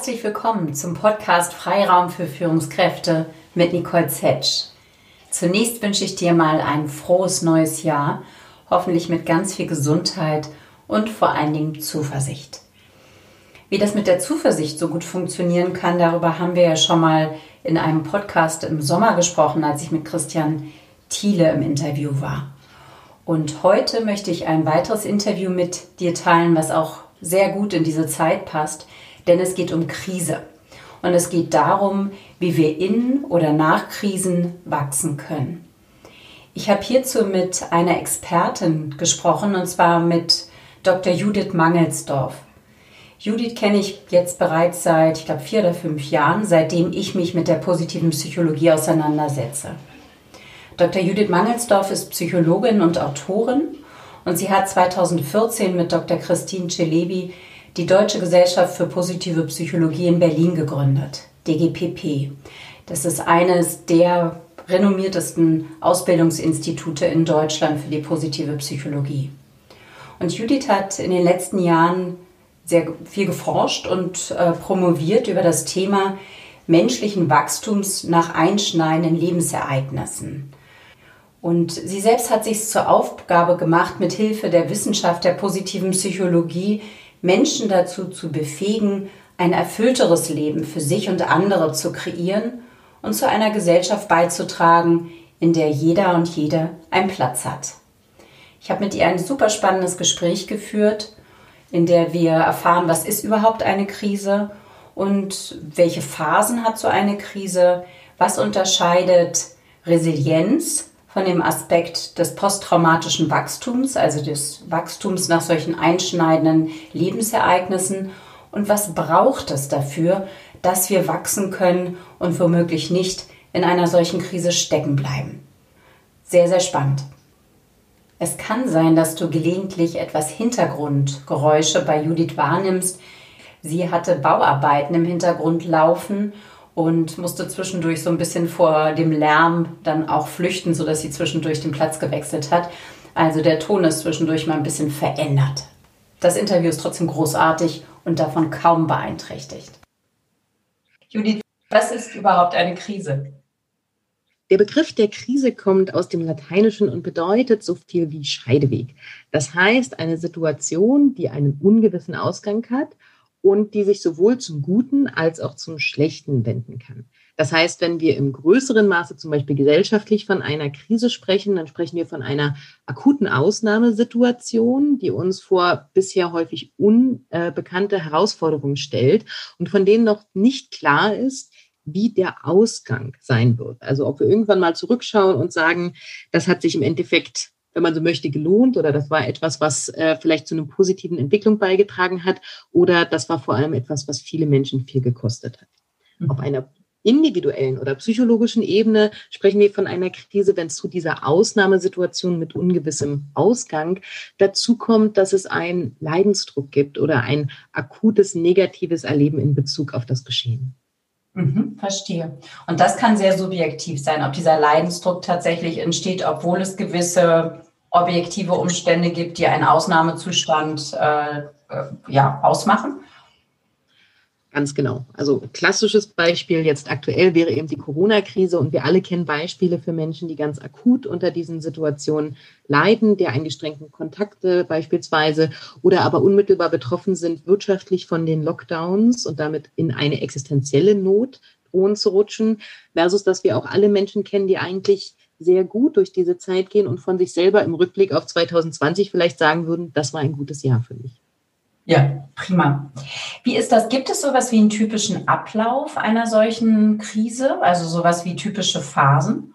Herzlich willkommen zum Podcast Freiraum für Führungskräfte mit Nicole Zetsch. Zunächst wünsche ich dir mal ein frohes neues Jahr, hoffentlich mit ganz viel Gesundheit und vor allen Dingen Zuversicht. Wie das mit der Zuversicht so gut funktionieren kann, darüber haben wir ja schon mal in einem Podcast im Sommer gesprochen, als ich mit Christian Thiele im Interview war. Und heute möchte ich ein weiteres Interview mit dir teilen, was auch sehr gut in diese Zeit passt, denn es geht um Krise. Und es geht darum, wie wir in oder nach Krisen wachsen können. Ich habe hierzu mit einer Expertin gesprochen, und zwar mit Dr. Judith Mangelsdorf. Judith kenne ich jetzt bereits seit, ich glaube, vier oder fünf Jahren, seitdem ich mich mit der positiven Psychologie auseinandersetze. Dr. Judith Mangelsdorf ist Psychologin und Autorin und sie hat 2014 mit Dr. Christine Celebi die Deutsche Gesellschaft für positive Psychologie in Berlin gegründet, DGPP. Das ist eines der renommiertesten Ausbildungsinstitute in Deutschland für die positive Psychologie. Und Judith hat in den letzten Jahren sehr viel geforscht und äh, promoviert über das Thema menschlichen Wachstums nach einschneidenden Lebensereignissen. Und sie selbst hat sich zur Aufgabe gemacht, mit Hilfe der Wissenschaft der positiven Psychologie Menschen dazu zu befähigen, ein erfüllteres Leben für sich und andere zu kreieren und zu einer Gesellschaft beizutragen, in der jeder und jede einen Platz hat. Ich habe mit ihr ein super spannendes Gespräch geführt, in der wir erfahren, was ist überhaupt eine Krise und welche Phasen hat so eine Krise, was unterscheidet Resilienz von dem Aspekt des posttraumatischen Wachstums, also des Wachstums nach solchen einschneidenden Lebensereignissen und was braucht es dafür, dass wir wachsen können und womöglich nicht in einer solchen Krise stecken bleiben. Sehr, sehr spannend. Es kann sein, dass du gelegentlich etwas Hintergrundgeräusche bei Judith wahrnimmst. Sie hatte Bauarbeiten im Hintergrund laufen und musste zwischendurch so ein bisschen vor dem Lärm dann auch flüchten, sodass sie zwischendurch den Platz gewechselt hat. Also der Ton ist zwischendurch mal ein bisschen verändert. Das Interview ist trotzdem großartig und davon kaum beeinträchtigt. Judith, was ist überhaupt eine Krise? Der Begriff der Krise kommt aus dem Lateinischen und bedeutet so viel wie Scheideweg. Das heißt, eine Situation, die einen ungewissen Ausgang hat und die sich sowohl zum Guten als auch zum Schlechten wenden kann. Das heißt, wenn wir im größeren Maße zum Beispiel gesellschaftlich von einer Krise sprechen, dann sprechen wir von einer akuten Ausnahmesituation, die uns vor bisher häufig unbekannte Herausforderungen stellt und von denen noch nicht klar ist, wie der Ausgang sein wird. Also ob wir irgendwann mal zurückschauen und sagen, das hat sich im Endeffekt wenn man so möchte, gelohnt oder das war etwas, was äh, vielleicht zu einer positiven Entwicklung beigetragen hat oder das war vor allem etwas, was viele Menschen viel gekostet hat. Mhm. Auf einer individuellen oder psychologischen Ebene sprechen wir von einer Krise, wenn es zu dieser Ausnahmesituation mit ungewissem Ausgang dazu kommt, dass es einen Leidensdruck gibt oder ein akutes negatives Erleben in Bezug auf das Geschehen. Mhm, verstehe. Und das kann sehr subjektiv sein, ob dieser Leidensdruck tatsächlich entsteht, obwohl es gewisse objektive Umstände gibt, die einen Ausnahmezustand äh, äh, ja, ausmachen. Ganz genau. Also klassisches Beispiel jetzt aktuell wäre eben die Corona-Krise und wir alle kennen Beispiele für Menschen, die ganz akut unter diesen Situationen leiden, der eingeschränkten Kontakte beispielsweise oder aber unmittelbar betroffen sind wirtschaftlich von den Lockdowns und damit in eine existenzielle Not drohen zu rutschen, versus dass wir auch alle Menschen kennen, die eigentlich sehr gut durch diese Zeit gehen und von sich selber im Rückblick auf 2020 vielleicht sagen würden, das war ein gutes Jahr für mich. Ja, prima. Wie ist das? Gibt es sowas wie einen typischen Ablauf einer solchen Krise? Also sowas wie typische Phasen?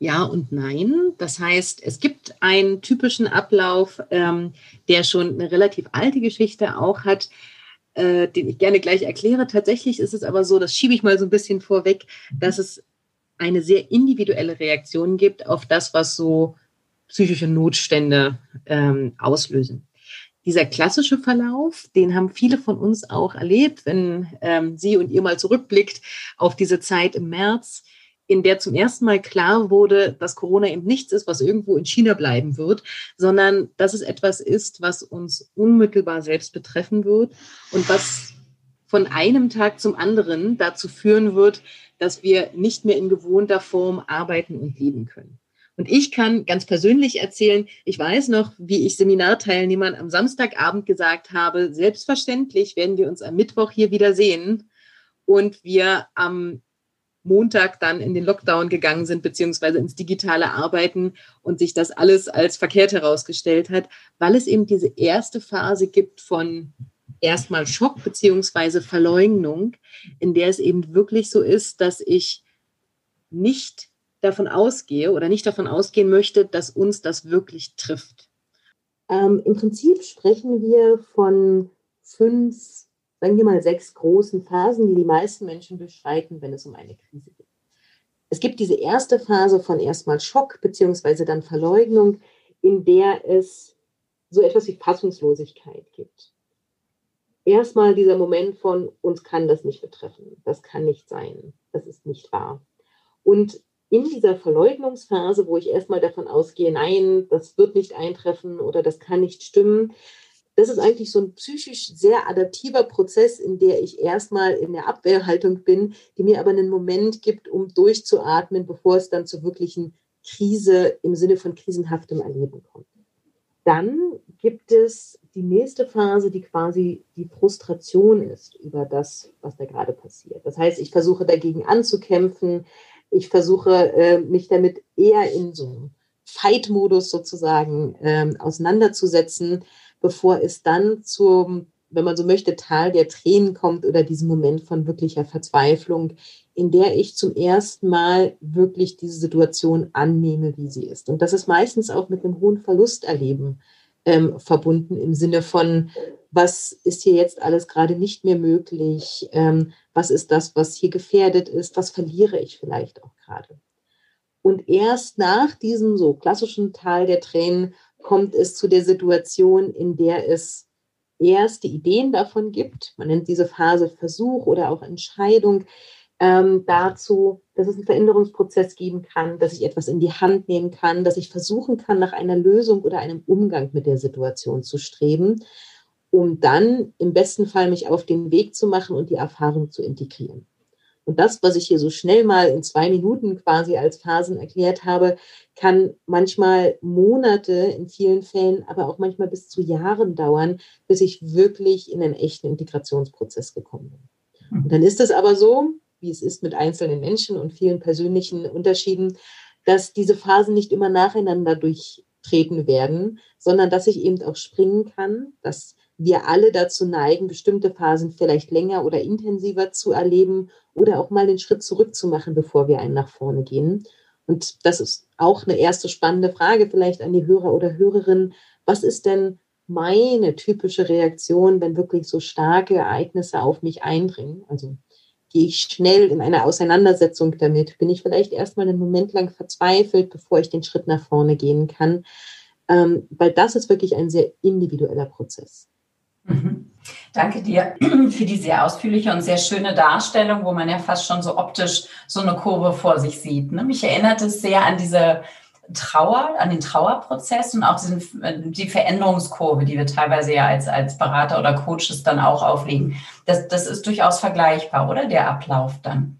Ja und nein. Das heißt, es gibt einen typischen Ablauf, ähm, der schon eine relativ alte Geschichte auch hat, äh, den ich gerne gleich erkläre. Tatsächlich ist es aber so, das schiebe ich mal so ein bisschen vorweg, dass es eine sehr individuelle Reaktion gibt auf das, was so psychische Notstände ähm, auslösen dieser klassische Verlauf, den haben viele von uns auch erlebt, wenn ähm, Sie und ihr mal zurückblickt auf diese Zeit im März, in der zum ersten Mal klar wurde, dass Corona eben nichts ist, was irgendwo in China bleiben wird, sondern dass es etwas ist, was uns unmittelbar selbst betreffen wird und was von einem Tag zum anderen dazu führen wird, dass wir nicht mehr in gewohnter Form arbeiten und leben können. Und ich kann ganz persönlich erzählen, ich weiß noch, wie ich Seminarteilnehmern am Samstagabend gesagt habe, selbstverständlich werden wir uns am Mittwoch hier wieder sehen und wir am Montag dann in den Lockdown gegangen sind, beziehungsweise ins digitale Arbeiten und sich das alles als verkehrt herausgestellt hat, weil es eben diese erste Phase gibt von erstmal Schock beziehungsweise Verleugnung, in der es eben wirklich so ist, dass ich nicht davon ausgehe oder nicht davon ausgehen möchte, dass uns das wirklich trifft. Ähm, Im Prinzip sprechen wir von fünf sagen wir mal, sechs großen Phasen, die die meisten Menschen beschreiten, wenn es um eine Krise geht. Es gibt diese erste Phase von erstmal Schock beziehungsweise dann Verleugnung, in der es so etwas wie Fassungslosigkeit gibt. Erstmal dieser Moment von uns kann das nicht betreffen, das kann nicht sein, das ist nicht wahr. Und in dieser Verleugnungsphase, wo ich erstmal davon ausgehe, nein, das wird nicht eintreffen oder das kann nicht stimmen, das ist eigentlich so ein psychisch sehr adaptiver Prozess, in der ich erstmal in der Abwehrhaltung bin, die mir aber einen Moment gibt, um durchzuatmen, bevor es dann zur wirklichen Krise im Sinne von krisenhaftem Erleben kommt. Dann gibt es die nächste Phase, die quasi die Frustration ist über das, was da gerade passiert. Das heißt, ich versuche dagegen anzukämpfen. Ich versuche, äh, mich damit eher in so einem Fight-Modus sozusagen ähm, auseinanderzusetzen bevor es dann zum, wenn man so möchte, Tal der Tränen kommt oder diesen Moment von wirklicher Verzweiflung, in der ich zum ersten Mal wirklich diese Situation annehme, wie sie ist. Und das ist meistens auch mit einem hohen Verlusterleben ähm, verbunden im Sinne von, was ist hier jetzt alles gerade nicht mehr möglich? Ähm, was ist das, was hier gefährdet ist? Was verliere ich vielleicht auch gerade? Und erst nach diesem so klassischen Tal der Tränen kommt es zu der Situation, in der es erste Ideen davon gibt. Man nennt diese Phase Versuch oder auch Entscheidung ähm, dazu, dass es einen Veränderungsprozess geben kann, dass ich etwas in die Hand nehmen kann, dass ich versuchen kann, nach einer Lösung oder einem Umgang mit der Situation zu streben, um dann im besten Fall mich auf den Weg zu machen und die Erfahrung zu integrieren. Und das, was ich hier so schnell mal in zwei Minuten quasi als Phasen erklärt habe, kann manchmal Monate in vielen Fällen, aber auch manchmal bis zu Jahren dauern, bis ich wirklich in einen echten Integrationsprozess gekommen bin. Und dann ist es aber so, wie es ist mit einzelnen Menschen und vielen persönlichen Unterschieden, dass diese Phasen nicht immer nacheinander durchtreten werden, sondern dass ich eben auch springen kann, dass wir alle dazu neigen, bestimmte Phasen vielleicht länger oder intensiver zu erleben oder auch mal den Schritt zurück zu machen, bevor wir einen nach vorne gehen. Und das ist auch eine erste spannende Frage vielleicht an die Hörer oder Hörerinnen. Was ist denn meine typische Reaktion, wenn wirklich so starke Ereignisse auf mich eindringen? Also gehe ich schnell in eine Auseinandersetzung damit? Bin ich vielleicht erstmal einen Moment lang verzweifelt, bevor ich den Schritt nach vorne gehen kann? Ähm, weil das ist wirklich ein sehr individueller Prozess. Danke dir für die sehr ausführliche und sehr schöne Darstellung, wo man ja fast schon so optisch so eine Kurve vor sich sieht. Ne? Mich erinnert es sehr an diese Trauer, an den Trauerprozess und auch diesen, die Veränderungskurve, die wir teilweise ja als, als Berater oder Coaches dann auch auflegen. Das, das ist durchaus vergleichbar, oder der Ablauf dann?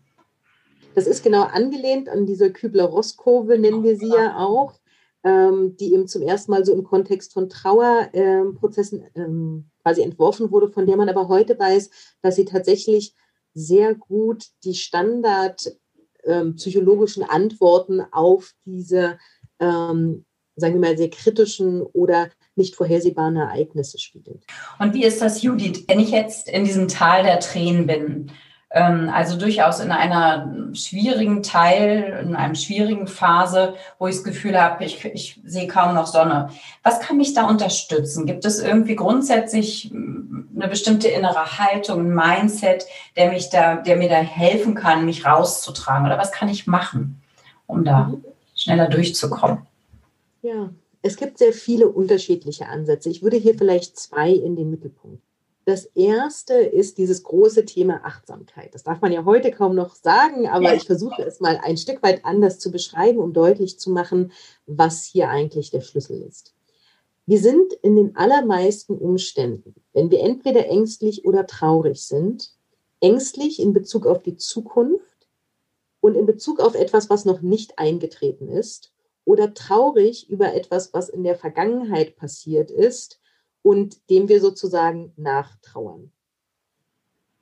Das ist genau angelehnt an diese Kübler-Ross-Kurve, nennen wir sie ja auch, ähm, die eben zum ersten Mal so im Kontext von Trauerprozessen ähm, quasi entworfen wurde, von der man aber heute weiß, dass sie tatsächlich sehr gut die Standard ähm, psychologischen Antworten auf diese, ähm, sagen wir mal, sehr kritischen oder nicht vorhersehbaren Ereignisse spiegelt. Und wie ist das, Judith, wenn ich jetzt in diesem Tal der Tränen bin? Ähm, also durchaus in einer schwierigen Teil, in einer schwierigen Phase, wo ich das Gefühl habe, ich, ich sehe kaum noch Sonne. Was kann mich da unterstützen? Gibt es irgendwie grundsätzlich hm, eine bestimmte innere Haltung, ein Mindset, der mich da, der mir da helfen kann, mich rauszutragen? Oder was kann ich machen, um da schneller durchzukommen? Ja, es gibt sehr viele unterschiedliche Ansätze. Ich würde hier vielleicht zwei in den Mittelpunkt das erste ist dieses große Thema Achtsamkeit. Das darf man ja heute kaum noch sagen, aber ja. ich versuche es mal ein Stück weit anders zu beschreiben, um deutlich zu machen, was hier eigentlich der Schlüssel ist. Wir sind in den allermeisten Umständen, wenn wir entweder ängstlich oder traurig sind, ängstlich in Bezug auf die Zukunft und in Bezug auf etwas, was noch nicht eingetreten ist oder traurig über etwas, was in der Vergangenheit passiert ist und dem wir sozusagen nachtrauern.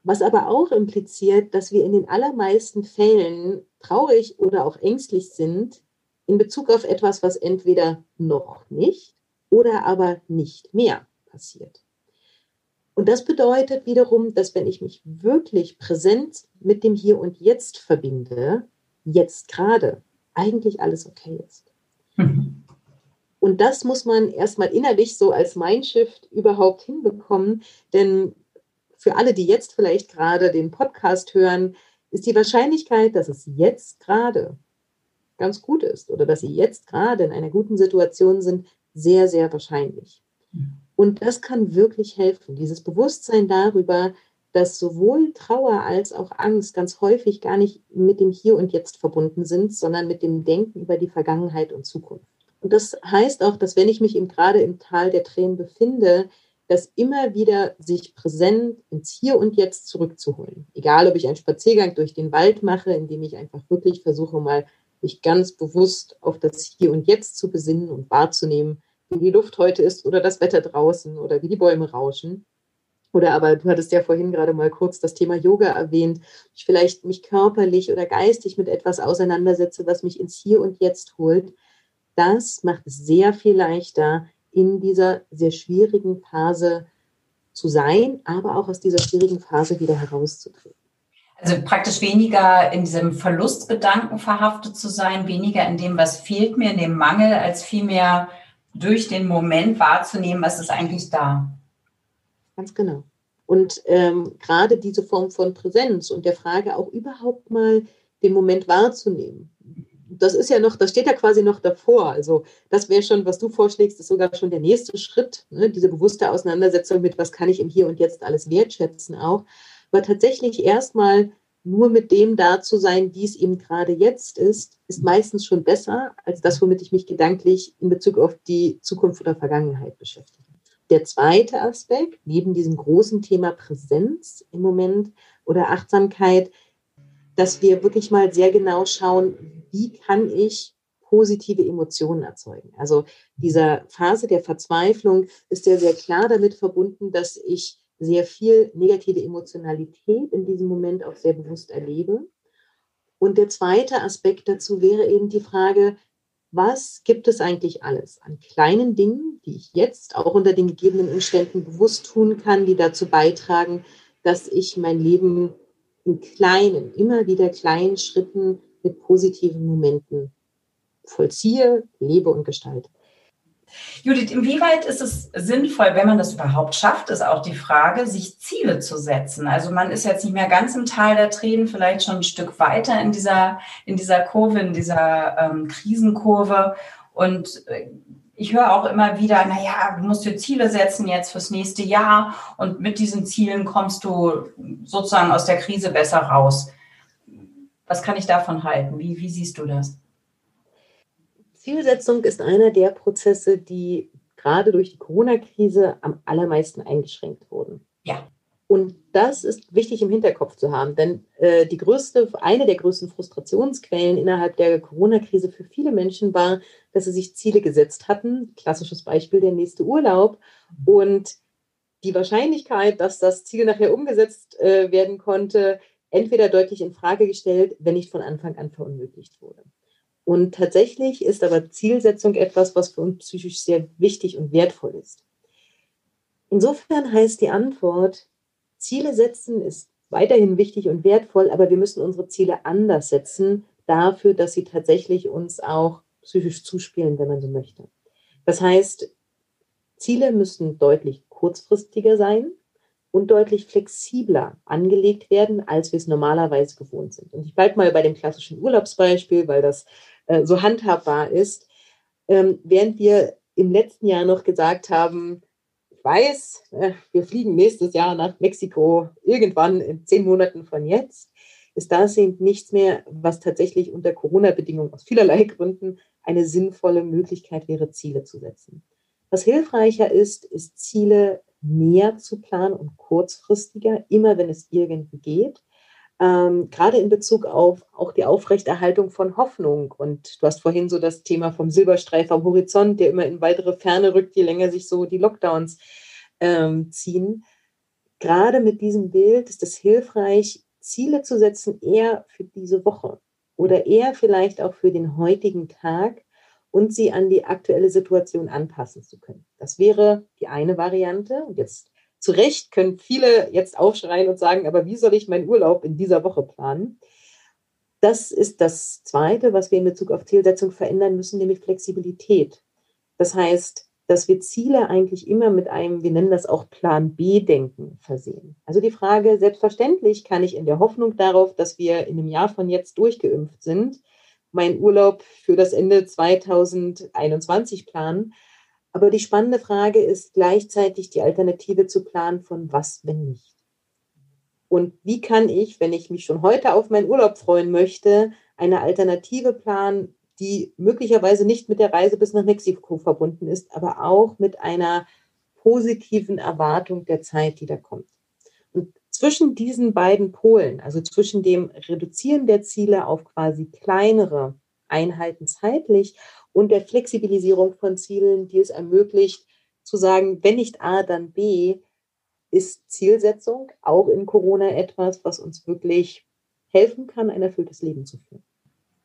Was aber auch impliziert, dass wir in den allermeisten Fällen traurig oder auch ängstlich sind in Bezug auf etwas, was entweder noch nicht oder aber nicht mehr passiert. Und das bedeutet wiederum, dass wenn ich mich wirklich präsent mit dem Hier und Jetzt verbinde, jetzt gerade eigentlich alles okay ist. Und das muss man erstmal innerlich so als Mindshift überhaupt hinbekommen, denn für alle, die jetzt vielleicht gerade den Podcast hören, ist die Wahrscheinlichkeit, dass es jetzt gerade ganz gut ist oder dass sie jetzt gerade in einer guten Situation sind, sehr, sehr wahrscheinlich. Und das kann wirklich helfen, dieses Bewusstsein darüber, dass sowohl Trauer als auch Angst ganz häufig gar nicht mit dem Hier und Jetzt verbunden sind, sondern mit dem Denken über die Vergangenheit und Zukunft. Und das heißt auch, dass wenn ich mich eben gerade im Tal der Tränen befinde, das immer wieder sich präsent ins Hier und Jetzt zurückzuholen. Egal, ob ich einen Spaziergang durch den Wald mache, indem ich einfach wirklich versuche, mal mich ganz bewusst auf das Hier und Jetzt zu besinnen und wahrzunehmen, wie die Luft heute ist oder das Wetter draußen oder wie die Bäume rauschen. Oder aber du hattest ja vorhin gerade mal kurz das Thema Yoga erwähnt. Ich vielleicht mich körperlich oder geistig mit etwas auseinandersetze, was mich ins Hier und Jetzt holt. Das macht es sehr viel leichter, in dieser sehr schwierigen Phase zu sein, aber auch aus dieser schwierigen Phase wieder herauszutreten. Also praktisch weniger in diesem Verlustgedanken verhaftet zu sein, weniger in dem, was fehlt mir, in dem Mangel, als vielmehr durch den Moment wahrzunehmen, was ist eigentlich da. Ganz genau. Und ähm, gerade diese Form von Präsenz und der Frage auch überhaupt mal den Moment wahrzunehmen das ist ja noch, das steht ja quasi noch davor. Also das wäre schon, was du vorschlägst, ist sogar schon der nächste Schritt, ne? diese bewusste Auseinandersetzung mit, was kann ich im Hier und Jetzt alles wertschätzen auch. Aber tatsächlich erstmal nur mit dem da zu sein, wie es eben gerade jetzt ist, ist meistens schon besser als das, womit ich mich gedanklich in Bezug auf die Zukunft oder Vergangenheit beschäftige. Der zweite Aspekt, neben diesem großen Thema Präsenz im Moment oder Achtsamkeit, dass wir wirklich mal sehr genau schauen, wie kann ich positive Emotionen erzeugen. Also dieser Phase der Verzweiflung ist ja sehr klar damit verbunden, dass ich sehr viel negative Emotionalität in diesem Moment auch sehr bewusst erlebe. Und der zweite Aspekt dazu wäre eben die Frage, was gibt es eigentlich alles an kleinen Dingen, die ich jetzt auch unter den gegebenen Umständen bewusst tun kann, die dazu beitragen, dass ich mein Leben in kleinen, immer wieder kleinen Schritten mit positiven Momenten vollziehe, lebe und gestalte. Judith, inwieweit ist es sinnvoll, wenn man das überhaupt schafft, ist auch die Frage, sich Ziele zu setzen. Also man ist jetzt nicht mehr ganz im Tal der Tränen, vielleicht schon ein Stück weiter in dieser, in dieser Kurve, in dieser ähm, Krisenkurve. Und äh, ich höre auch immer wieder, naja, du musst dir Ziele setzen jetzt fürs nächste Jahr und mit diesen Zielen kommst du sozusagen aus der Krise besser raus. Was kann ich davon halten? Wie, wie siehst du das? Zielsetzung ist einer der Prozesse, die gerade durch die Corona-Krise am allermeisten eingeschränkt wurden. Ja. Und das ist wichtig im Hinterkopf zu haben, denn äh, die größte, eine der größten Frustrationsquellen innerhalb der Corona-Krise für viele Menschen war, dass sie sich Ziele gesetzt hatten. Klassisches Beispiel der nächste Urlaub. Und die Wahrscheinlichkeit, dass das Ziel nachher umgesetzt äh, werden konnte, entweder deutlich in Frage gestellt, wenn nicht von Anfang an verunmöglicht wurde. Und tatsächlich ist aber Zielsetzung etwas, was für uns psychisch sehr wichtig und wertvoll ist. Insofern heißt die Antwort, Ziele setzen ist weiterhin wichtig und wertvoll, aber wir müssen unsere Ziele anders setzen, dafür, dass sie tatsächlich uns auch psychisch zuspielen, wenn man so möchte. Das heißt, Ziele müssen deutlich kurzfristiger sein und deutlich flexibler angelegt werden, als wir es normalerweise gewohnt sind. Und ich bleibe mal bei dem klassischen Urlaubsbeispiel, weil das äh, so handhabbar ist. Ähm, während wir im letzten Jahr noch gesagt haben, weiß, äh, wir fliegen nächstes Jahr nach Mexiko, irgendwann in zehn Monaten von jetzt, ist das eben nichts mehr, was tatsächlich unter Corona-Bedingungen aus vielerlei Gründen eine sinnvolle Möglichkeit wäre, Ziele zu setzen. Was hilfreicher ist, ist Ziele näher zu planen und kurzfristiger, immer wenn es irgendwie geht. Ähm, gerade in Bezug auf auch die Aufrechterhaltung von Hoffnung. Und du hast vorhin so das Thema vom Silberstreif am Horizont, der immer in weitere Ferne rückt, je länger sich so die Lockdowns ähm, ziehen. Gerade mit diesem Bild ist es hilfreich, Ziele zu setzen, eher für diese Woche oder eher vielleicht auch für den heutigen Tag und sie an die aktuelle Situation anpassen zu können. Das wäre die eine Variante. Und jetzt zu Recht können viele jetzt aufschreien und sagen, aber wie soll ich meinen Urlaub in dieser Woche planen? Das ist das Zweite, was wir in Bezug auf Zielsetzung verändern müssen, nämlich Flexibilität. Das heißt, dass wir Ziele eigentlich immer mit einem, wir nennen das auch Plan B-Denken versehen. Also die Frage, selbstverständlich kann ich in der Hoffnung darauf, dass wir in einem Jahr von jetzt durchgeimpft sind, meinen Urlaub für das Ende 2021 planen. Aber die spannende Frage ist gleichzeitig die Alternative zu planen von was, wenn nicht. Und wie kann ich, wenn ich mich schon heute auf meinen Urlaub freuen möchte, eine Alternative planen, die möglicherweise nicht mit der Reise bis nach Mexiko verbunden ist, aber auch mit einer positiven Erwartung der Zeit, die da kommt. Und zwischen diesen beiden Polen, also zwischen dem Reduzieren der Ziele auf quasi kleinere Einheiten zeitlich und der Flexibilisierung von Zielen, die es ermöglicht, zu sagen, wenn nicht A, dann B, ist Zielsetzung auch in Corona etwas, was uns wirklich helfen kann, ein erfülltes Leben zu führen.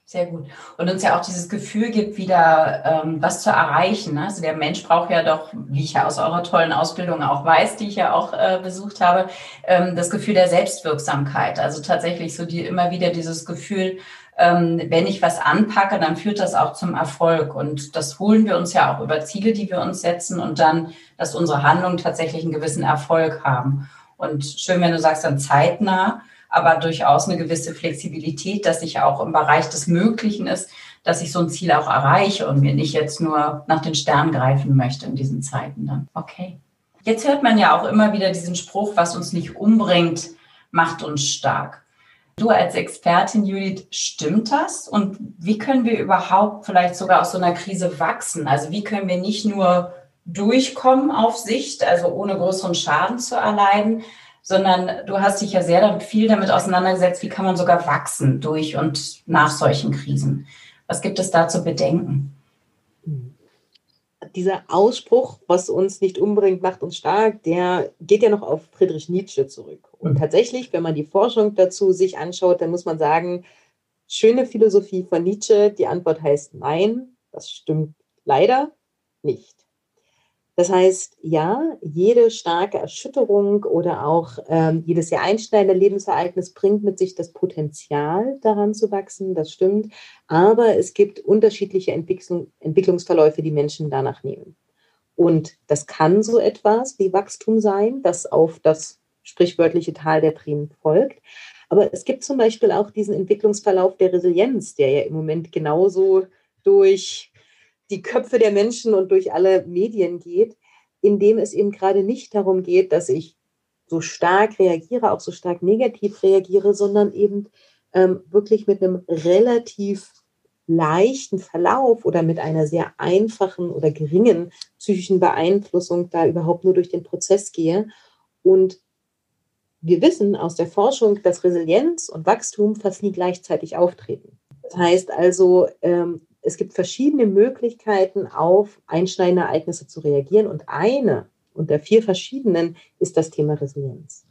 Sehr gut. Und uns ja auch dieses Gefühl gibt, wieder ähm, was zu erreichen. Ne? Also der Mensch braucht ja doch, wie ich ja aus eurer tollen Ausbildung auch weiß, die ich ja auch äh, besucht habe, ähm, das Gefühl der Selbstwirksamkeit. Also tatsächlich so die immer wieder dieses Gefühl, wenn ich was anpacke, dann führt das auch zum Erfolg. Und das holen wir uns ja auch über Ziele, die wir uns setzen und dann, dass unsere Handlungen tatsächlich einen gewissen Erfolg haben. Und schön, wenn du sagst, dann zeitnah aber durchaus eine gewisse Flexibilität, dass ich auch im Bereich des Möglichen ist, dass ich so ein Ziel auch erreiche und mir nicht jetzt nur nach den Sternen greifen möchte in diesen Zeiten dann. Okay. Jetzt hört man ja auch immer wieder diesen Spruch, was uns nicht umbringt, macht uns stark. Du als Expertin, Judith, stimmt das? Und wie können wir überhaupt vielleicht sogar aus so einer Krise wachsen? Also wie können wir nicht nur durchkommen auf Sicht, also ohne größeren Schaden zu erleiden, sondern du hast dich ja sehr damit, viel damit auseinandergesetzt, wie kann man sogar wachsen durch und nach solchen Krisen. Was gibt es da zu bedenken? Dieser Ausspruch, was uns nicht umbringt, macht uns stark, der geht ja noch auf Friedrich Nietzsche zurück. Und mhm. tatsächlich, wenn man die Forschung dazu sich anschaut, dann muss man sagen, schöne Philosophie von Nietzsche, die Antwort heißt nein, das stimmt leider nicht. Das heißt, ja, jede starke Erschütterung oder auch ähm, jedes sehr einschneidende Lebensereignis bringt mit sich das Potenzial, daran zu wachsen, das stimmt. Aber es gibt unterschiedliche Entwicklung, Entwicklungsverläufe, die Menschen danach nehmen. Und das kann so etwas wie Wachstum sein, das auf das sprichwörtliche Tal der Tränen folgt. Aber es gibt zum Beispiel auch diesen Entwicklungsverlauf der Resilienz, der ja im Moment genauso durch die Köpfe der Menschen und durch alle Medien geht, indem es eben gerade nicht darum geht, dass ich so stark reagiere, auch so stark negativ reagiere, sondern eben ähm, wirklich mit einem relativ leichten Verlauf oder mit einer sehr einfachen oder geringen psychischen Beeinflussung da überhaupt nur durch den Prozess gehe. Und wir wissen aus der Forschung, dass Resilienz und Wachstum fast nie gleichzeitig auftreten. Das heißt also, ähm, es gibt verschiedene Möglichkeiten, auf einschneidende Ereignisse zu reagieren. Und eine unter vier verschiedenen ist das Thema Resilienz.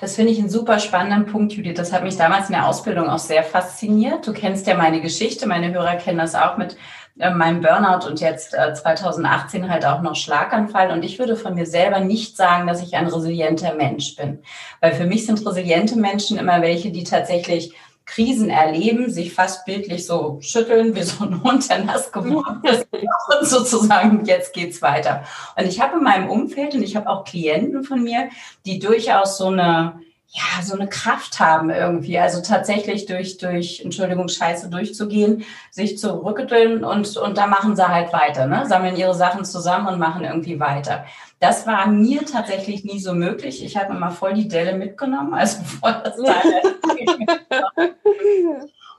Das finde ich einen super spannenden Punkt, Judith. Das hat mich damals in der Ausbildung auch sehr fasziniert. Du kennst ja meine Geschichte, meine Hörer kennen das auch mit äh, meinem Burnout und jetzt äh, 2018 halt auch noch Schlaganfall. Und ich würde von mir selber nicht sagen, dass ich ein resilienter Mensch bin. Weil für mich sind resiliente Menschen immer welche, die tatsächlich Krisen erleben, sich fast bildlich so schütteln, wie so ein Hund, der nass geworden ist und sozusagen, jetzt geht's weiter. Und ich habe in meinem Umfeld und ich habe auch Klienten von mir, die durchaus so eine, ja, so eine Kraft haben irgendwie, also tatsächlich durch, durch, Entschuldigung, Scheiße durchzugehen, sich zu rückeln und, und da machen sie halt weiter, ne? sammeln ihre Sachen zusammen und machen irgendwie weiter. Das war mir tatsächlich nie so möglich. Ich habe immer voll die Delle mitgenommen, also voll das Teil.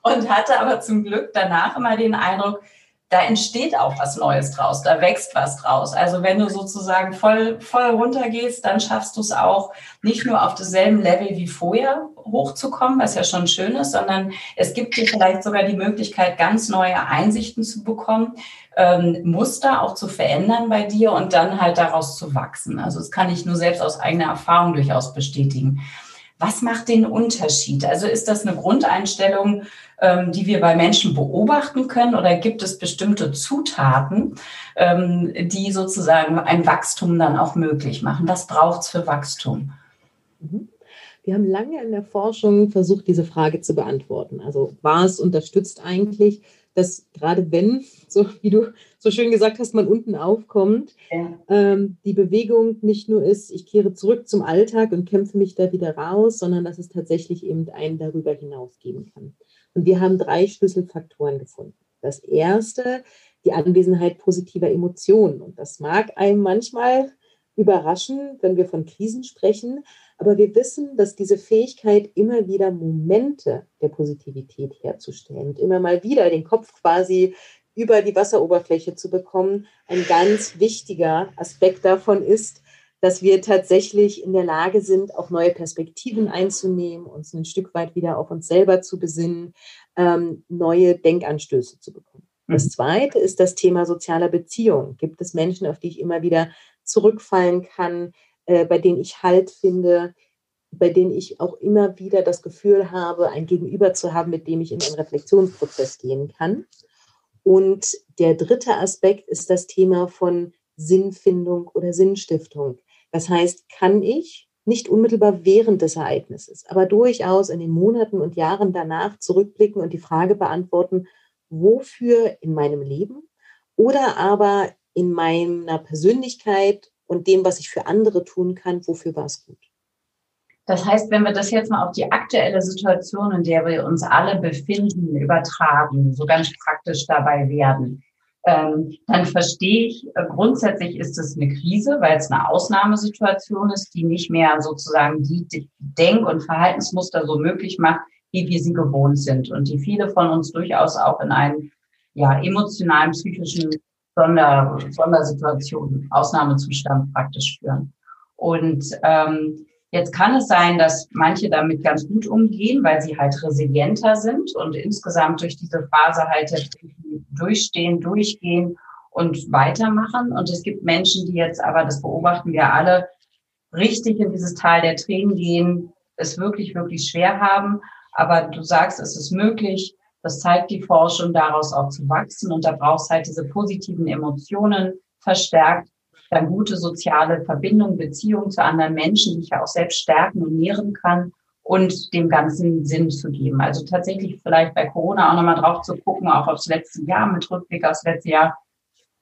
und hatte aber zum Glück danach immer den Eindruck, da entsteht auch was Neues draus, da wächst was draus. Also wenn du sozusagen voll, voll runtergehst, dann schaffst du es auch, nicht nur auf demselben Level wie vorher hochzukommen, was ja schon schön ist, sondern es gibt dir vielleicht sogar die Möglichkeit, ganz neue Einsichten zu bekommen, ähm, Muster auch zu verändern bei dir und dann halt daraus zu wachsen. Also das kann ich nur selbst aus eigener Erfahrung durchaus bestätigen. Was macht den Unterschied? Also ist das eine Grundeinstellung, ähm, die wir bei Menschen beobachten können oder gibt es bestimmte Zutaten, ähm, die sozusagen ein Wachstum dann auch möglich machen? Was braucht es für Wachstum? Mhm. Wir haben lange in der Forschung versucht, diese Frage zu beantworten. Also was unterstützt eigentlich, dass gerade wenn, so wie du so schön gesagt hast, man unten aufkommt, ja. ähm, die Bewegung nicht nur ist, ich kehre zurück zum Alltag und kämpfe mich da wieder raus, sondern dass es tatsächlich eben einen darüber hinaus geben kann. Und wir haben drei Schlüsselfaktoren gefunden. Das erste, die Anwesenheit positiver Emotionen. Und das mag einem manchmal überraschen, wenn wir von Krisen sprechen. Aber wir wissen, dass diese Fähigkeit, immer wieder Momente der Positivität herzustellen und immer mal wieder den Kopf quasi über die Wasseroberfläche zu bekommen, ein ganz wichtiger Aspekt davon ist, dass wir tatsächlich in der Lage sind, auch neue Perspektiven einzunehmen, uns ein Stück weit wieder auf uns selber zu besinnen, ähm, neue Denkanstöße zu bekommen. Das mhm. zweite ist das Thema sozialer Beziehung. Gibt es Menschen, auf die ich immer wieder zurückfallen kann, äh, bei denen ich Halt finde, bei denen ich auch immer wieder das Gefühl habe, ein Gegenüber zu haben, mit dem ich in einen Reflexionsprozess gehen kann. Und der dritte Aspekt ist das Thema von Sinnfindung oder Sinnstiftung. Das heißt, kann ich nicht unmittelbar während des Ereignisses, aber durchaus in den Monaten und Jahren danach zurückblicken und die Frage beantworten, wofür in meinem Leben oder aber in meiner Persönlichkeit und dem, was ich für andere tun kann, wofür war es gut. Das heißt, wenn wir das jetzt mal auf die aktuelle Situation, in der wir uns alle befinden, übertragen, so ganz praktisch dabei werden, ähm, dann verstehe ich, äh, grundsätzlich ist es eine Krise, weil es eine Ausnahmesituation ist, die nicht mehr sozusagen die Denk- und Verhaltensmuster so möglich macht, wie wir sie gewohnt sind und die viele von uns durchaus auch in einen ja, emotionalen, psychischen Sonder, Sondersituation, Ausnahmezustand praktisch führen. Und ähm, Jetzt kann es sein, dass manche damit ganz gut umgehen, weil sie halt resilienter sind und insgesamt durch diese Phase halt durchstehen, durchgehen und weitermachen. Und es gibt Menschen, die jetzt aber, das beobachten wir alle, richtig in dieses Tal der Tränen gehen, es wirklich, wirklich schwer haben. Aber du sagst, es ist möglich. Das zeigt die Forschung, daraus auch zu wachsen. Und da brauchst halt diese positiven Emotionen verstärkt dann gute soziale Verbindungen, Beziehungen zu anderen Menschen, die ich ja auch selbst stärken und nähren kann und dem ganzen Sinn zu geben. Also tatsächlich vielleicht bei Corona auch nochmal drauf zu gucken, auch aufs letzte Jahr, mit Rückblick aufs letzte Jahr.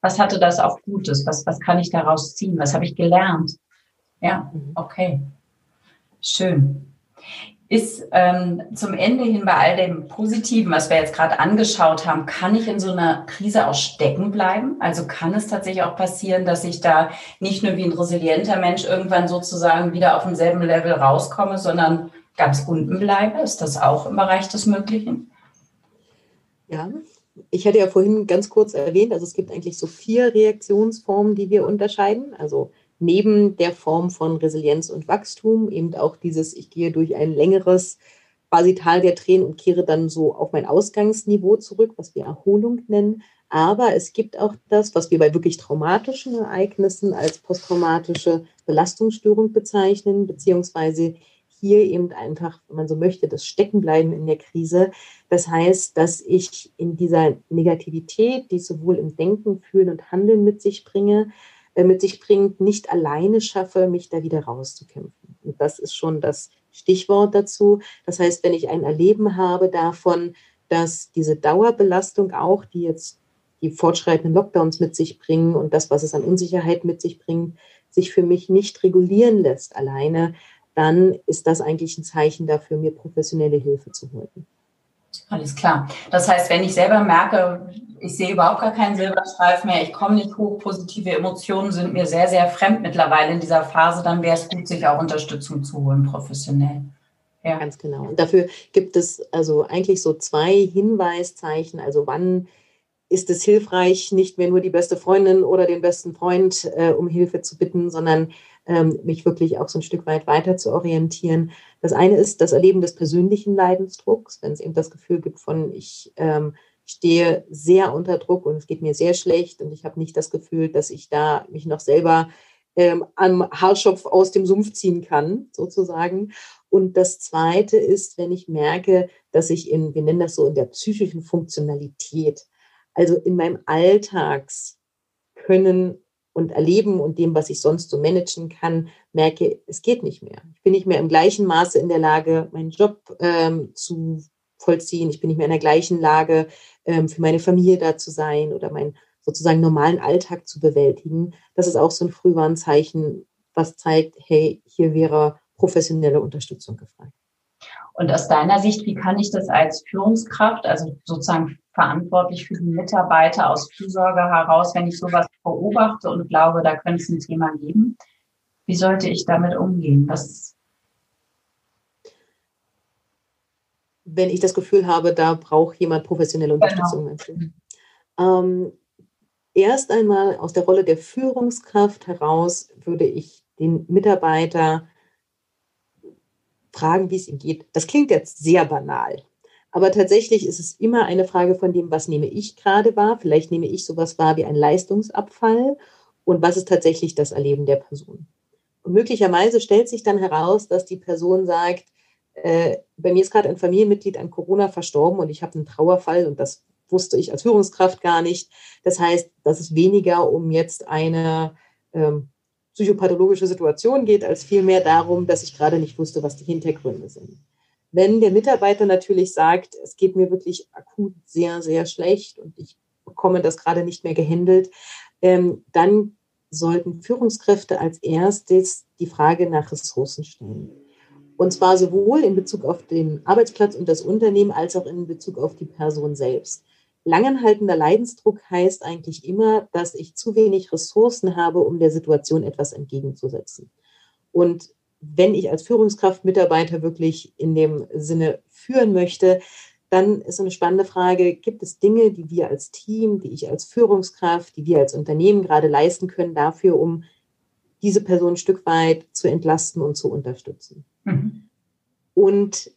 Was hatte das auch Gutes? Was, was kann ich daraus ziehen? Was habe ich gelernt? Ja, okay. Schön ist ähm, zum Ende hin bei all dem Positiven, was wir jetzt gerade angeschaut haben, kann ich in so einer Krise auch stecken bleiben? Also kann es tatsächlich auch passieren, dass ich da nicht nur wie ein resilienter Mensch irgendwann sozusagen wieder auf demselben Level rauskomme, sondern ganz unten bleibe? Ist das auch im Bereich des Möglichen? Ja, ich hatte ja vorhin ganz kurz erwähnt, also es gibt eigentlich so vier Reaktionsformen, die wir unterscheiden. Also neben der Form von Resilienz und Wachstum eben auch dieses, ich gehe durch ein längeres Basital der Tränen und kehre dann so auf mein Ausgangsniveau zurück, was wir Erholung nennen. Aber es gibt auch das, was wir bei wirklich traumatischen Ereignissen als posttraumatische Belastungsstörung bezeichnen, beziehungsweise hier eben einfach, wenn man so möchte, das Steckenbleiben in der Krise. Das heißt, dass ich in dieser Negativität, die ich sowohl im Denken, Fühlen und Handeln mit sich bringe, mit sich bringt, nicht alleine schaffe, mich da wieder rauszukämpfen. Und das ist schon das Stichwort dazu. Das heißt, wenn ich ein Erleben habe davon, dass diese Dauerbelastung auch, die jetzt die fortschreitenden Lockdowns mit sich bringen und das, was es an Unsicherheit mit sich bringt, sich für mich nicht regulieren lässt alleine, dann ist das eigentlich ein Zeichen dafür, mir professionelle Hilfe zu holen. Alles klar. Das heißt, wenn ich selber merke, ich sehe überhaupt gar keinen Silberstreif mehr, ich komme nicht hoch, positive Emotionen sind mir sehr, sehr fremd mittlerweile in dieser Phase, dann wäre es gut, sich auch Unterstützung zu holen, professionell. Ja, ganz genau. Und dafür gibt es also eigentlich so zwei Hinweiszeichen, also wann ist es hilfreich, nicht mehr nur die beste Freundin oder den besten Freund äh, um Hilfe zu bitten, sondern ähm, mich wirklich auch so ein Stück weit weiter zu orientieren. Das eine ist das Erleben des persönlichen Leidensdrucks, wenn es eben das Gefühl gibt von, ich ähm, stehe sehr unter Druck und es geht mir sehr schlecht und ich habe nicht das Gefühl, dass ich da mich noch selber ähm, am Haarschopf aus dem Sumpf ziehen kann, sozusagen. Und das Zweite ist, wenn ich merke, dass ich in, wir nennen das so in der psychischen Funktionalität, also in meinem Alltagskönnen und Erleben und dem, was ich sonst so managen kann, merke, es geht nicht mehr. Ich bin nicht mehr im gleichen Maße in der Lage, meinen Job ähm, zu vollziehen. Ich bin nicht mehr in der gleichen Lage, ähm, für meine Familie da zu sein oder meinen sozusagen normalen Alltag zu bewältigen. Das ist auch so ein Frühwarnzeichen, was zeigt, hey, hier wäre professionelle Unterstützung gefragt. Und aus deiner Sicht, wie kann ich das als Führungskraft, also sozusagen verantwortlich für die Mitarbeiter aus Fürsorge heraus, wenn ich sowas beobachte und glaube, da könnte es ein Thema geben, wie sollte ich damit umgehen? Was wenn ich das Gefühl habe, da braucht jemand professionelle genau. Unterstützung. Genau. Ähm, erst einmal aus der Rolle der Führungskraft heraus würde ich den Mitarbeiter fragen, wie es ihm geht. Das klingt jetzt sehr banal. Aber tatsächlich ist es immer eine Frage von dem, was nehme ich gerade wahr. Vielleicht nehme ich sowas wahr wie ein Leistungsabfall und was ist tatsächlich das Erleben der Person. Und möglicherweise stellt sich dann heraus, dass die Person sagt, äh, bei mir ist gerade ein Familienmitglied an Corona verstorben und ich habe einen Trauerfall und das wusste ich als Führungskraft gar nicht. Das heißt, dass es weniger um jetzt eine ähm, psychopathologische Situation geht, als vielmehr darum, dass ich gerade nicht wusste, was die Hintergründe sind. Wenn der Mitarbeiter natürlich sagt, es geht mir wirklich akut sehr, sehr schlecht und ich bekomme das gerade nicht mehr gehandelt, ähm, dann sollten Führungskräfte als erstes die Frage nach Ressourcen stellen. Und zwar sowohl in Bezug auf den Arbeitsplatz und das Unternehmen als auch in Bezug auf die Person selbst. Langanhaltender Leidensdruck heißt eigentlich immer, dass ich zu wenig Ressourcen habe, um der Situation etwas entgegenzusetzen. Und wenn ich als Führungskraft Mitarbeiter wirklich in dem Sinne führen möchte, dann ist eine spannende Frage, gibt es Dinge, die wir als Team, die ich als Führungskraft, die wir als Unternehmen gerade leisten können dafür, um diese Person ein Stück weit zu entlasten und zu unterstützen? Mhm. Und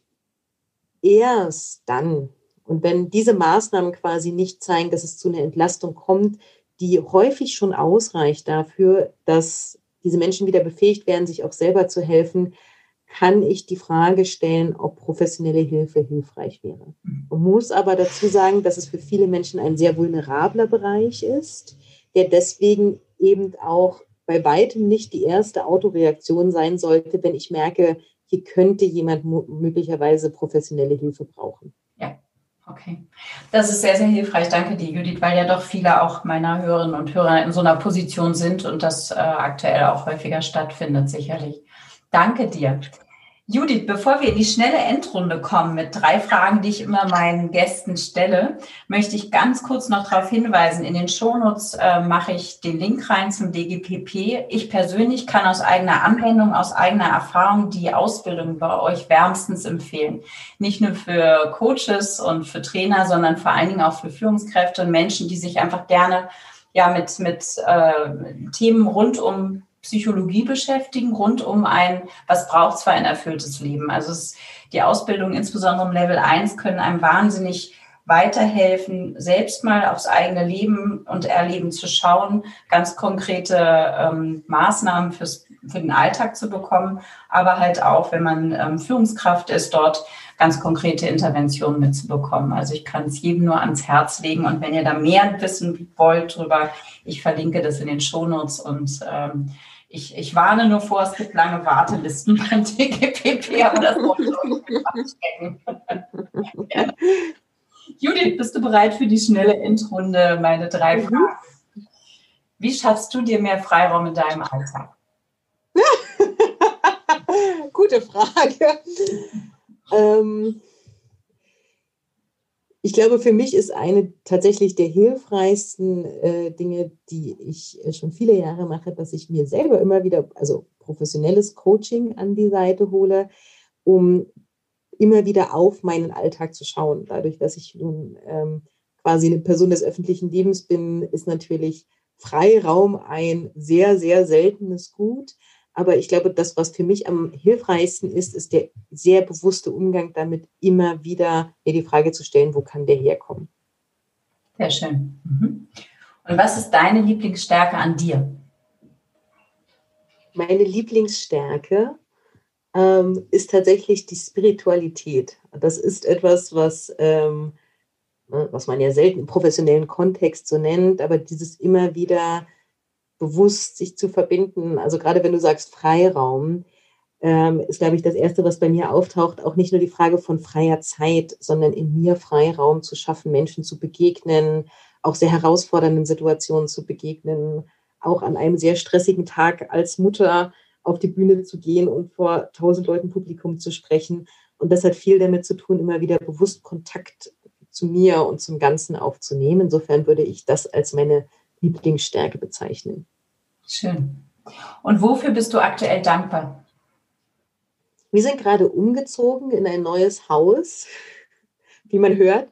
erst dann, und wenn diese Maßnahmen quasi nicht zeigen, dass es zu einer Entlastung kommt, die häufig schon ausreicht dafür, dass diese Menschen wieder befähigt werden, sich auch selber zu helfen, kann ich die Frage stellen, ob professionelle Hilfe hilfreich wäre. Mhm. Man muss aber dazu sagen, dass es für viele Menschen ein sehr vulnerabler Bereich ist, der deswegen eben auch bei weitem nicht die erste Autoreaktion sein sollte, wenn ich merke, hier könnte jemand möglicherweise professionelle Hilfe brauchen. Okay, das ist sehr, sehr hilfreich. Danke dir, Judith, weil ja doch viele auch meiner Hörerinnen und Hörer in so einer Position sind und das äh, aktuell auch häufiger stattfindet, sicherlich. Danke dir. Judith, bevor wir in die schnelle Endrunde kommen mit drei Fragen, die ich immer meinen Gästen stelle, möchte ich ganz kurz noch darauf hinweisen. In den Shownotes äh, mache ich den Link rein zum DGPP. Ich persönlich kann aus eigener Anwendung, aus eigener Erfahrung die Ausbildung bei euch wärmstens empfehlen. Nicht nur für Coaches und für Trainer, sondern vor allen Dingen auch für Führungskräfte und Menschen, die sich einfach gerne ja mit, mit äh, Themen rund um Psychologie beschäftigen, rund um ein, was braucht es für ein erfülltes Leben. Also es, die Ausbildung, insbesondere im Level 1, können einem wahnsinnig weiterhelfen, selbst mal aufs eigene Leben und Erleben zu schauen, ganz konkrete ähm, Maßnahmen fürs, für den Alltag zu bekommen, aber halt auch, wenn man ähm, Führungskraft ist, dort ganz konkrete Interventionen mitzubekommen. Also ich kann es jedem nur ans Herz legen und wenn ihr da mehr wissen wollt drüber, ich verlinke das in den Shownotes und ähm, ich, ich warne nur vor, es gibt lange Wartelisten beim DGPP, aber das wollte ich euch ja. Judith, bist du bereit für die schnelle Endrunde? Meine drei mhm. Fragen. Wie schaffst du dir mehr Freiraum in deinem Alltag? Gute Frage. Ähm, ich glaube, für mich ist eine tatsächlich der hilfreichsten äh, Dinge, die ich äh, schon viele Jahre mache, dass ich mir selber immer wieder, also professionelles Coaching an die Seite hole, um immer wieder auf meinen Alltag zu schauen. Dadurch, dass ich nun ähm, quasi eine Person des öffentlichen Lebens bin, ist natürlich Freiraum ein sehr, sehr seltenes Gut. Aber ich glaube, das, was für mich am hilfreichsten ist, ist der sehr bewusste Umgang damit, immer wieder mir die Frage zu stellen, wo kann der herkommen? Sehr schön. Mhm. Und was ist deine Lieblingsstärke an dir? Meine Lieblingsstärke ähm, ist tatsächlich die Spiritualität. Das ist etwas, was, ähm, ne, was man ja selten im professionellen Kontext so nennt, aber dieses immer wieder bewusst sich zu verbinden, also gerade wenn du sagst Freiraum, ähm, ist, glaube ich, das Erste, was bei mir auftaucht, auch nicht nur die Frage von freier Zeit, sondern in mir Freiraum zu schaffen, Menschen zu begegnen, auch sehr herausfordernden Situationen zu begegnen, auch an einem sehr stressigen Tag als Mutter auf die Bühne zu gehen und vor tausend Leuten Publikum zu sprechen. Und das hat viel damit zu tun, immer wieder bewusst Kontakt zu mir und zum Ganzen aufzunehmen. Insofern würde ich das als meine Lieblingsstärke bezeichnen. Schön. Und wofür bist du aktuell dankbar? Wir sind gerade umgezogen in ein neues Haus, wie man hört.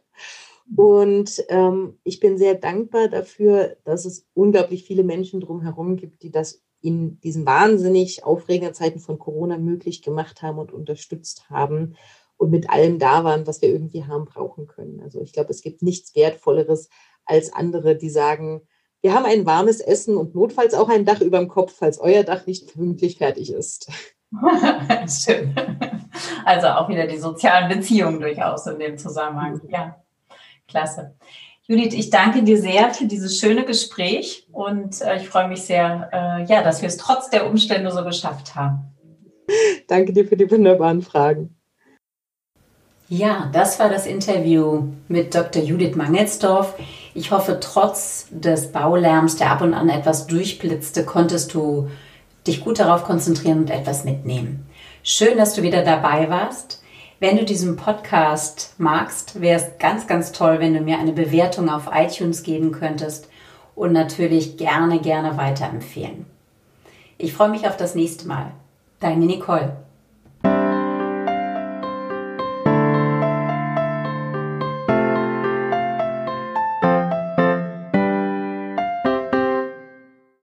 Und ähm, ich bin sehr dankbar dafür, dass es unglaublich viele Menschen drumherum gibt, die das in diesen wahnsinnig aufregenden Zeiten von Corona möglich gemacht haben und unterstützt haben und mit allem da waren, was wir irgendwie haben brauchen können. Also ich glaube, es gibt nichts Wertvolleres als andere, die sagen, wir haben ein warmes Essen und notfalls auch ein Dach über dem Kopf, falls euer Dach nicht pünktlich fertig ist. Stimmt. Also auch wieder die sozialen Beziehungen durchaus in dem Zusammenhang. Ja, klasse. Judith, ich danke dir sehr für dieses schöne Gespräch und äh, ich freue mich sehr, äh, ja, dass wir es trotz der Umstände so geschafft haben. Danke dir für die wunderbaren Fragen. Ja, das war das Interview mit Dr. Judith Mangelsdorf. Ich hoffe, trotz des Baulärms, der ab und an etwas durchblitzte, konntest du dich gut darauf konzentrieren und etwas mitnehmen. Schön, dass du wieder dabei warst. Wenn du diesen Podcast magst, wäre es ganz, ganz toll, wenn du mir eine Bewertung auf iTunes geben könntest und natürlich gerne, gerne weiterempfehlen. Ich freue mich auf das nächste Mal. Deine Nicole.